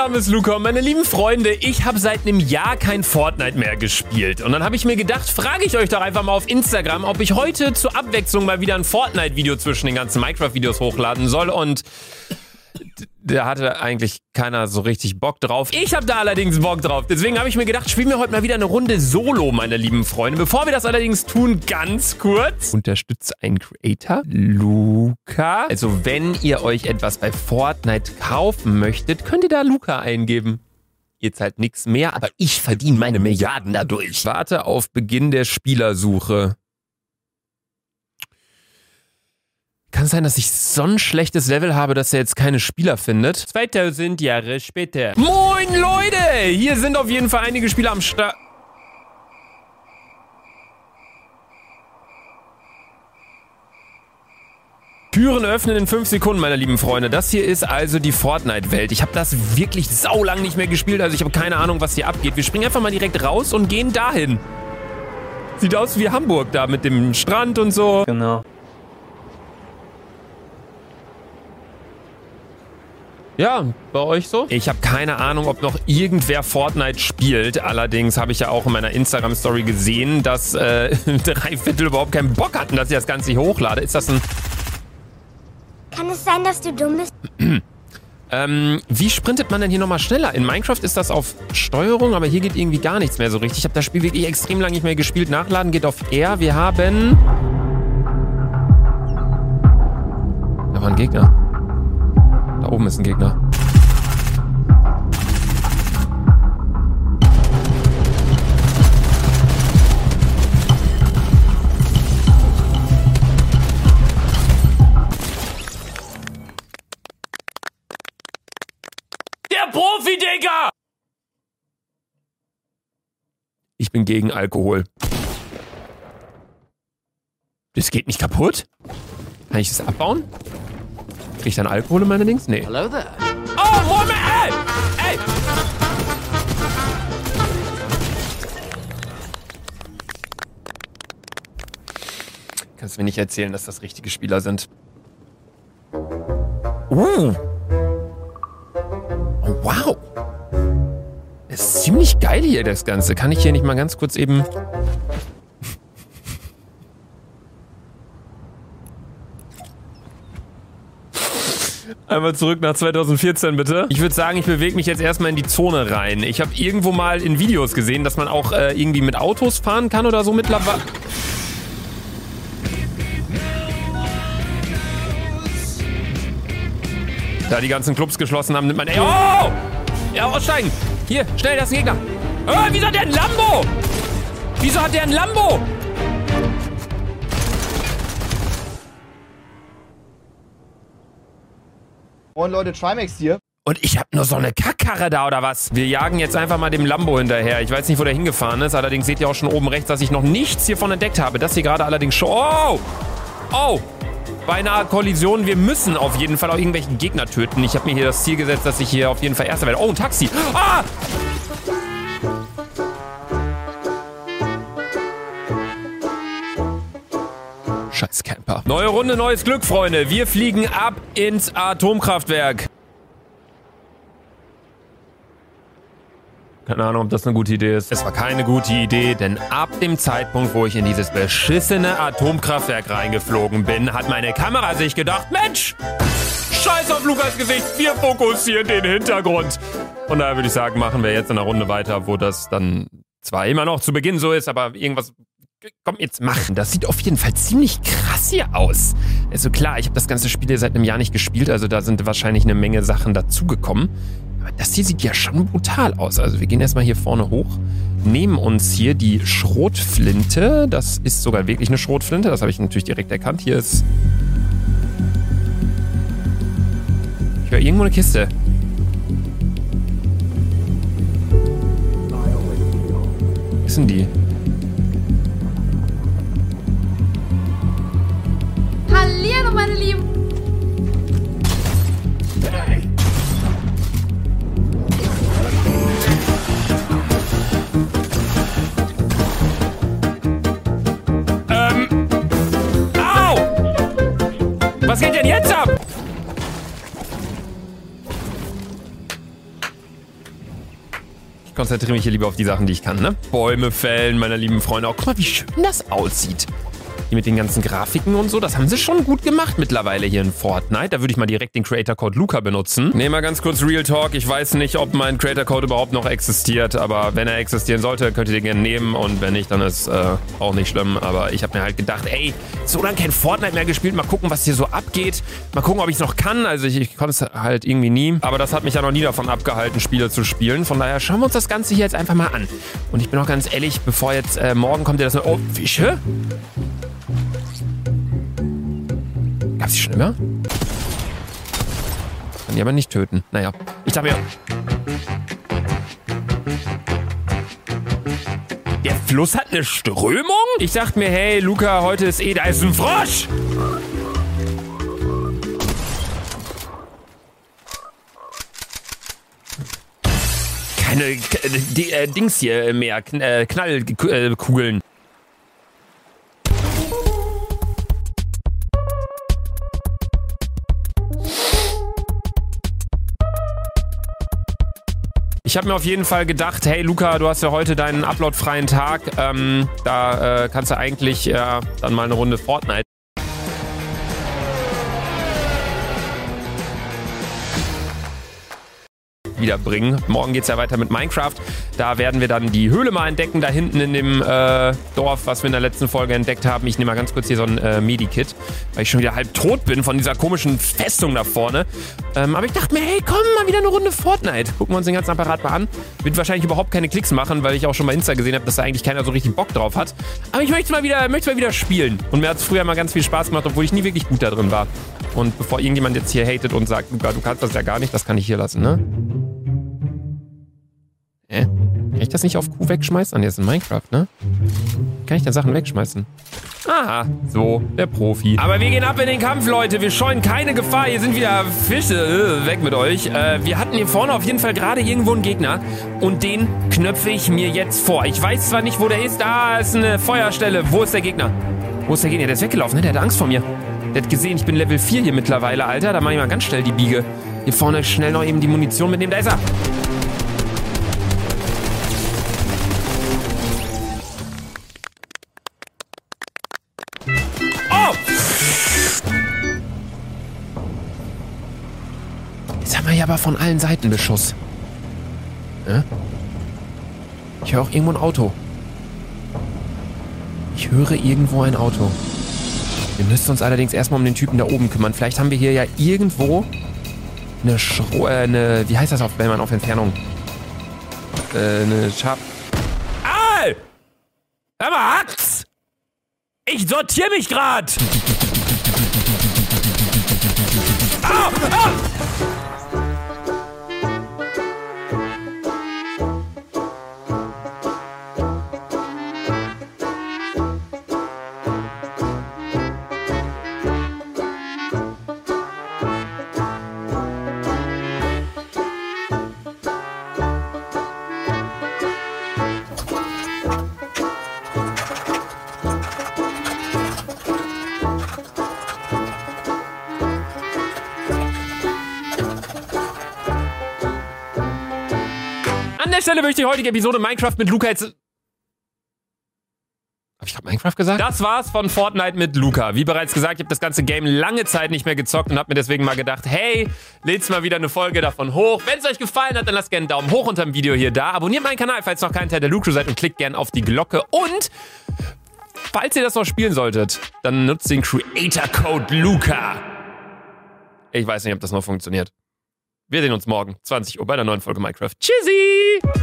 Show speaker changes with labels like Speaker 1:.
Speaker 1: Name ist Luca und meine lieben Freunde, ich habe seit einem Jahr kein Fortnite mehr gespielt. Und dann habe ich mir gedacht, frage ich euch doch einfach mal auf Instagram, ob ich heute zur Abwechslung mal wieder ein Fortnite-Video zwischen den ganzen Minecraft-Videos hochladen soll. Und da hatte eigentlich keiner so richtig Bock drauf. Ich habe da allerdings Bock drauf. Deswegen habe ich mir gedacht, spielen wir heute mal wieder eine Runde Solo, meine lieben Freunde. Bevor wir das allerdings tun, ganz kurz. Unterstütze einen Creator. Luca. Also wenn ihr euch etwas bei Fortnite kaufen möchtet, könnt ihr da Luca eingeben. Ihr zahlt nichts mehr, aber ich verdiene meine Milliarden dadurch. Warte auf Beginn der Spielersuche. Kann es sein, dass ich so ein schlechtes Level habe, dass er jetzt keine Spieler findet? 2000 Jahre später. Moin Leute! Hier sind auf jeden Fall einige Spieler am Start. Türen öffnen in 5 Sekunden, meine lieben Freunde. Das hier ist also die Fortnite-Welt. Ich habe das wirklich saulang nicht mehr gespielt, also ich habe keine Ahnung, was hier abgeht. Wir springen einfach mal direkt raus und gehen dahin. Sieht aus wie Hamburg da mit dem Strand und so.
Speaker 2: Genau.
Speaker 1: Ja, bei euch so? Ich habe keine Ahnung, ob noch irgendwer Fortnite spielt. Allerdings habe ich ja auch in meiner Instagram-Story gesehen, dass äh, drei Viertel überhaupt keinen Bock hatten, dass ich das Ganze hier hochlade. Ist das ein...
Speaker 3: Kann es sein, dass du dumm bist?
Speaker 1: Ähm, wie sprintet man denn hier nochmal schneller? In Minecraft ist das auf Steuerung, aber hier geht irgendwie gar nichts mehr so richtig. Ich habe das Spiel wirklich extrem lange nicht mehr gespielt. Nachladen geht auf R. Wir haben... Da war ein Gegner. Da oben ist ein Gegner. Der Profi, Digga! Ich bin gegen Alkohol. Das geht nicht kaputt? Kann ich das abbauen? Krieg ich dann Alkohol in meine Dings? Nee.
Speaker 4: Hello there.
Speaker 1: Oh, Moment! Ey! Ey! Kannst du mir nicht erzählen, dass das richtige Spieler sind. Uh. Oh, wow. Das ist ziemlich geil hier, das Ganze. Kann ich hier nicht mal ganz kurz eben... Einmal zurück nach 2014, bitte. Ich würde sagen, ich bewege mich jetzt erstmal in die Zone rein. Ich habe irgendwo mal in Videos gesehen, dass man auch äh, irgendwie mit Autos fahren kann oder so mittlerweile. Da die ganzen Clubs geschlossen haben, nimmt man... Ey, oh! Ja, aussteigen! Hier, schnell, das ist ein Gegner. Oh, wieso hat der ein Lambo? Wieso hat der ein Lambo?
Speaker 5: Moin Leute, Trimax hier.
Speaker 1: Und ich habe nur so eine Kackkarre da oder was? Wir jagen jetzt einfach mal dem Lambo hinterher. Ich weiß nicht, wo der hingefahren ist. Allerdings seht ihr auch schon oben rechts, dass ich noch nichts hiervon entdeckt habe. Das hier gerade allerdings schon. Oh! Oh! Beinahe Kollision. Wir müssen auf jeden Fall auch irgendwelchen Gegner töten. Ich habe mir hier das Ziel gesetzt, dass ich hier auf jeden Fall Erster werde. Oh, ein Taxi. Ah! Scheiß Camper. Neue Runde, neues Glück, Freunde. Wir fliegen ab ins Atomkraftwerk. Keine Ahnung, ob das eine gute Idee ist. Es war keine gute Idee, denn ab dem Zeitpunkt, wo ich in dieses beschissene Atomkraftwerk reingeflogen bin, hat meine Kamera sich gedacht, Mensch, scheiß auf Lukas Gesicht, wir fokussieren den Hintergrund. Und daher würde ich sagen, machen wir jetzt in einer Runde weiter, wo das dann zwar immer noch zu Beginn so ist, aber irgendwas Komm, jetzt machen. Das sieht auf jeden Fall ziemlich krass hier aus. Also klar, ich habe das ganze Spiel seit einem Jahr nicht gespielt, also da sind wahrscheinlich eine Menge Sachen dazugekommen. Aber das hier sieht ja schon brutal aus. Also wir gehen erstmal hier vorne hoch, nehmen uns hier die Schrotflinte. Das ist sogar wirklich eine Schrotflinte, das habe ich natürlich direkt erkannt. Hier ist... Ich höre irgendwo eine Kiste. Was sind die?
Speaker 6: Meine Lieben.
Speaker 1: Ähm. Au! Was geht denn jetzt ab? Ich konzentriere mich hier lieber auf die Sachen, die ich kann, ne? Bäume fällen, meine lieben Freunde. Oh, guck mal, wie schön das aussieht. Mit den ganzen Grafiken und so, das haben sie schon gut gemacht mittlerweile hier in Fortnite. Da würde ich mal direkt den Creator Code Luca benutzen. Nehmen wir ganz kurz Real Talk. Ich weiß nicht, ob mein Creator Code überhaupt noch existiert, aber wenn er existieren sollte, könnt ihr den gerne nehmen und wenn nicht, dann ist äh, auch nicht schlimm. Aber ich habe mir halt gedacht, ey, so lange kein Fortnite mehr gespielt, mal gucken, was hier so abgeht. Mal gucken, ob ich es noch kann. Also ich, ich konnte es halt irgendwie nie. Aber das hat mich ja noch nie davon abgehalten, Spiele zu spielen. Von daher schauen wir uns das Ganze hier jetzt einfach mal an. Und ich bin auch ganz ehrlich, bevor jetzt äh, morgen kommt, ihr das... Oh, Fische? Gab's die schon immer? Kann die aber nicht töten. Naja, ich dachte mir... Der Fluss hat eine Strömung? Ich dachte mir, hey, Luca, heute ist eh, da ist ein Frosch! Keine K- die, äh, Dings hier mehr, Kn äh, Knallkugeln. Ich habe mir auf jeden Fall gedacht, hey Luca, du hast ja heute deinen uploadfreien Tag. Ähm, da äh, kannst du eigentlich äh, dann mal eine Runde Fortnite. Wiederbringen. Morgen geht's ja weiter mit Minecraft. Da werden wir dann die Höhle mal entdecken, da hinten in dem äh, Dorf, was wir in der letzten Folge entdeckt haben. Ich nehme mal ganz kurz hier so ein äh, Medikit, weil ich schon wieder halb tot bin von dieser komischen Festung da vorne. Ähm, aber ich dachte mir, hey, komm, mal wieder eine Runde Fortnite. Gucken wir uns den ganzen Apparat mal an. Wird wahrscheinlich überhaupt keine Klicks machen, weil ich auch schon bei Insta gesehen habe, dass da eigentlich keiner so richtig Bock drauf hat. Aber ich möchte mal wieder, möchte mal wieder spielen. Und mir hat es früher mal ganz viel Spaß gemacht, obwohl ich nie wirklich gut da drin war. Und bevor irgendjemand jetzt hier hatet und sagt, du kannst das ja gar nicht, das kann ich hier lassen, ne? Kann ich das nicht auf Q wegschmeißen? Ah, nee, das ist in Minecraft, ne? Kann ich da Sachen wegschmeißen? Aha, so, der Profi. Aber wir gehen ab in den Kampf, Leute. Wir scheuen keine Gefahr. Hier sind wieder Fische. Äh, weg mit euch. Äh, wir hatten hier vorne auf jeden Fall gerade irgendwo einen Gegner. Und den knöpfe ich mir jetzt vor. Ich weiß zwar nicht, wo der ist. Da ist eine Feuerstelle. Wo ist der Gegner? Wo ist der Gegner? Der ist weggelaufen, ne? Der hat Angst vor mir. Der hat gesehen, ich bin Level 4 hier mittlerweile, Alter. Da mach ich mal ganz schnell die Biege. Hier vorne schnell noch eben die Munition mitnehmen. Da ist er. Aber von allen Seiten Beschuss. Ja? Ich höre auch irgendwo ein Auto. Ich höre irgendwo ein Auto. Wir müssen uns allerdings erstmal um den Typen da oben kümmern. Vielleicht haben wir hier ja irgendwo eine Schro äh, eine, wie heißt das auf, wenn man auf Entfernung? Äh, eine Schab... Al! Hör mal, Hax! Ich sortiere mich grad! Au! Au! Der Stelle möchte ich die heutige Episode Minecraft mit Luca jetzt. Hab ich gerade Minecraft gesagt? Das war's von Fortnite mit Luca. Wie bereits gesagt, ich habe das ganze Game lange Zeit nicht mehr gezockt und habe mir deswegen mal gedacht, hey, lädt's mal wieder eine Folge davon hoch. Wenn es euch gefallen hat, dann lasst gerne einen Daumen hoch unter dem Video hier da. Abonniert meinen Kanal, falls noch kein Teil der Luke seid und klickt gerne auf die Glocke. Und falls ihr das noch spielen solltet, dann nutzt den Creator Code Luca. Ich weiß nicht, ob das noch funktioniert. Wir sehen uns morgen, 20 Uhr, bei der neuen Folge Minecraft. Tschüssi!